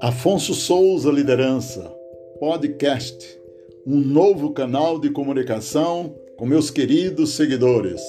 Afonso Souza Liderança, podcast, um novo canal de comunicação com meus queridos seguidores.